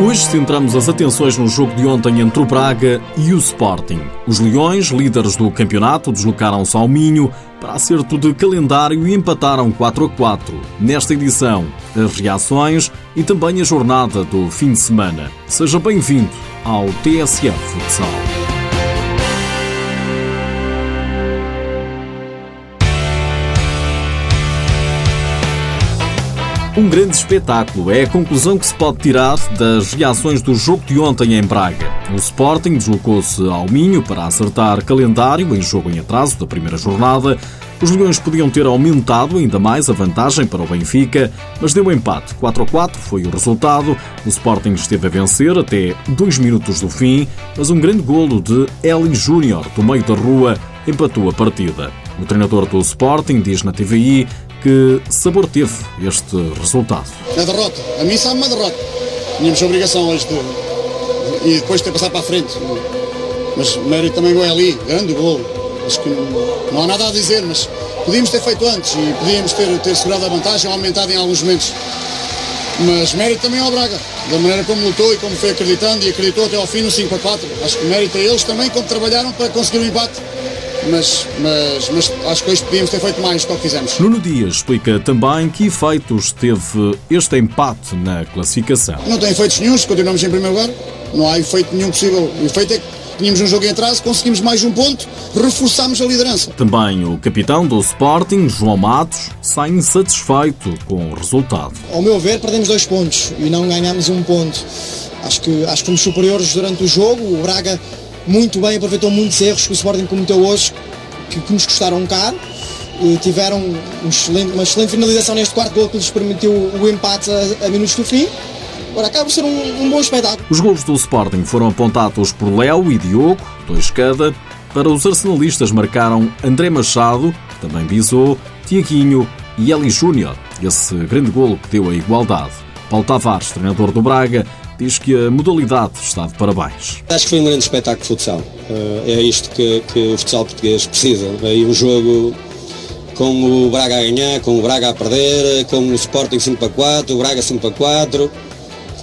Hoje centramos as atenções no jogo de ontem entre o Braga e o Sporting. Os Leões, líderes do campeonato, deslocaram-se ao Minho para acerto de calendário e empataram 4 a 4. Nesta edição, as reações e também a jornada do fim de semana. Seja bem-vindo ao TSF Futsal. Um grande espetáculo é a conclusão que se pode tirar das reações do jogo de ontem em Braga. O Sporting deslocou-se ao Minho para acertar calendário em jogo em atraso da primeira jornada. Os Leões podiam ter aumentado ainda mais a vantagem para o Benfica, mas deu empate. 4 a 4 foi o resultado. O Sporting esteve a vencer até dois minutos do fim, mas um grande golo de Eli Júnior, do meio da rua, empatou a partida. O treinador do Sporting diz na TVI que sabor teve este resultado? A derrota. A mim sabe uma derrota. Tínhamos a obrigação hoje de. e depois de ter passado para a frente. Mas o mérito também é ali, grande gol. Acho que não, não, há nada a dizer, mas podíamos ter feito antes e podíamos ter, ter segurado a vantagem, aumentado em alguns momentos. Mas mérito também ao Braga, da maneira como lutou e como foi acreditando e acreditou até ao fim no 5 a 4. Acho que mérito a eles também, como trabalharam para conseguir o empate mas, mas, mas acho que hoje podíamos ter feito mais do que fizemos. Nuno Dias explica também que efeitos teve este empate na classificação. Não tem efeitos nenhums, continuamos em primeiro lugar, não há efeito nenhum possível. O efeito é que tínhamos um jogo em atraso, conseguimos mais um ponto, reforçámos a liderança. Também o capitão do Sporting, João Matos, sai insatisfeito com o resultado. Ao meu ver, perdemos dois pontos e não ganhamos um ponto. Acho que, acho que fomos superiores durante o jogo. O Braga muito bem, aproveitou muitos erros que o Sporting cometeu hoje, que, que nos custaram caro. E tiveram um excelente, uma excelente finalização neste quarto gol que lhes permitiu o empate a, a minutos do fim. Agora acaba por ser um, um, bom espetáculo. Os gols do Sporting foram apontados por Léo e Diogo, dois cada. Para os arsenalistas marcaram André Machado, também bisou, Tiaguinho e Eli Júnior, esse grande golo que deu a igualdade. Paulo Tavares, treinador do Braga, diz que a modalidade está de parabéns. Acho que foi um grande espetáculo de futsal. Eh, é isto que, que o futsal português precisa. Aí um jogo com o Braga a ganhar, com o Braga a perder, com o Sporting 5 para 4, o Braga 5 para 4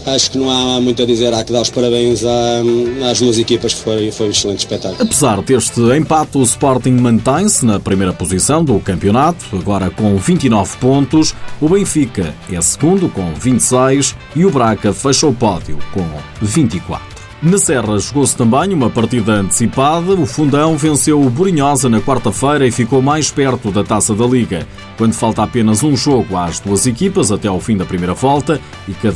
acho que não há muito a dizer, há que dar os parabéns às duas equipas, foi, foi um excelente espetáculo. Apesar deste empate, o Sporting mantém-se na primeira posição do campeonato, agora com 29 pontos. O Benfica é segundo com 26 e o Braga fecha o pódio com 24. Na Serra jogou-se também uma partida antecipada. O Fundão venceu o Borinhosa na quarta-feira e ficou mais perto da taça da Liga. Quando falta apenas um jogo às duas equipas até ao fim da primeira volta e que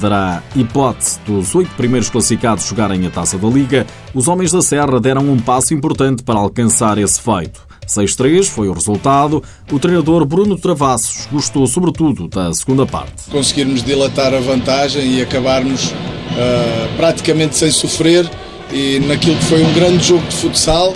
hipótese dos oito primeiros classificados jogarem a taça da Liga, os homens da Serra deram um passo importante para alcançar esse feito. 6-3 foi o resultado. O treinador Bruno Travassos gostou sobretudo da segunda parte. Conseguirmos dilatar a vantagem e acabarmos uh, praticamente sem sofrer e naquilo que foi um grande jogo de futsal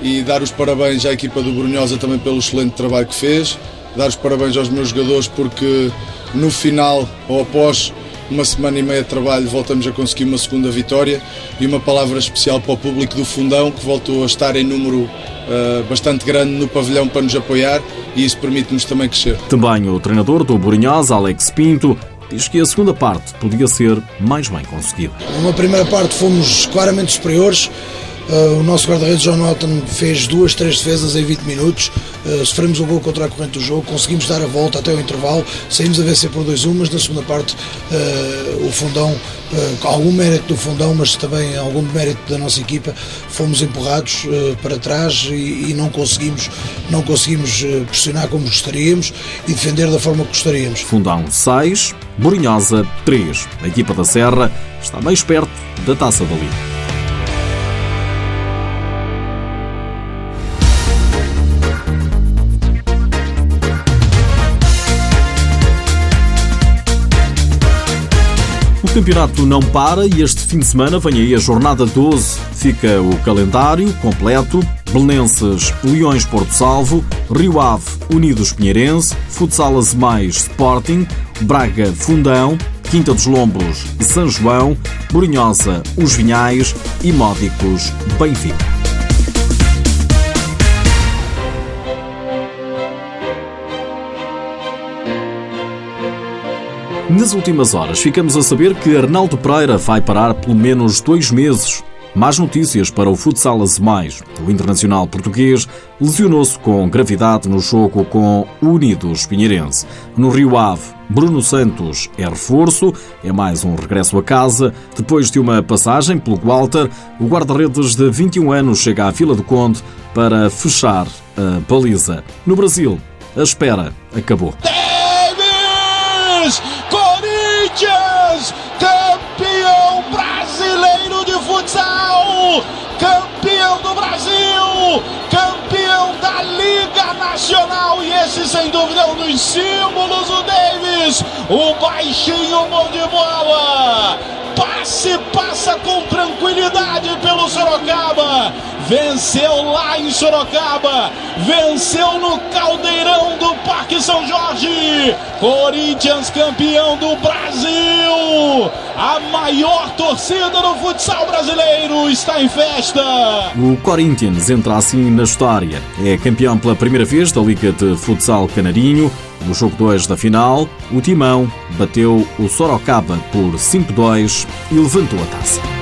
e dar os parabéns à equipa do Brunhosa também pelo excelente trabalho que fez, dar os parabéns aos meus jogadores porque no final ou após uma semana e meia de trabalho voltamos a conseguir uma segunda vitória e uma palavra especial para o público do Fundão que voltou a estar em número uh, bastante grande no pavilhão para nos apoiar e isso permite-nos também crescer. Também o treinador do Borinhosa, Alex Pinto, diz que a segunda parte podia ser mais bem conseguida. Na primeira parte fomos claramente superiores. Uh, o nosso guarda-redes John Norton fez duas, três defesas em 20 minutos. Uh, sofremos o gol contra a corrente do jogo, conseguimos dar a volta até o intervalo, saímos a vencer por 2-1, mas na segunda parte uh, o fundão, algum mérito do fundão, mas também algum mérito da nossa equipa, fomos empurrados para trás e, e, não conseguimos, não conseguimos pressionar como gostaríamos e defender da forma que gostaríamos. Fundão 6, Borinhosa 3. A equipa da Serra está mais perto da taça da Liga. Campeonato não para e este fim de semana vem aí a jornada 12. Fica o calendário completo. Belenenses, Leões Porto Salvo, Rio Ave, Unidos Pinheirense, Futsal Mais Sporting, Braga Fundão, Quinta dos Lombos São João, Borinhosa Os Vinhais e Módicos Benfica. Nas últimas horas, ficamos a saber que Arnaldo Pereira vai parar pelo menos dois meses. Mais notícias para o futsal Azemais. O internacional português lesionou-se com gravidade no jogo com Unidos Pinheirense. No Rio Ave, Bruno Santos é reforço, é mais um regresso a casa. Depois de uma passagem pelo Walter, o guarda-redes de 21 anos chega à Vila do Conde para fechar a baliza. No Brasil, a espera acabou. Davis! Símbolos do Davis! O baixinho bom de bola! Passe passa com tranquilidade. Venceu lá em Sorocaba. Venceu no Caldeirão do Parque São Jorge. Corinthians campeão do Brasil. A maior torcida do futsal brasileiro está em festa. O Corinthians entra assim na história. É campeão pela primeira vez da Liga de Futsal Canarinho. No jogo 2 da final, o Timão bateu o Sorocaba por 5-2 e levantou a taça.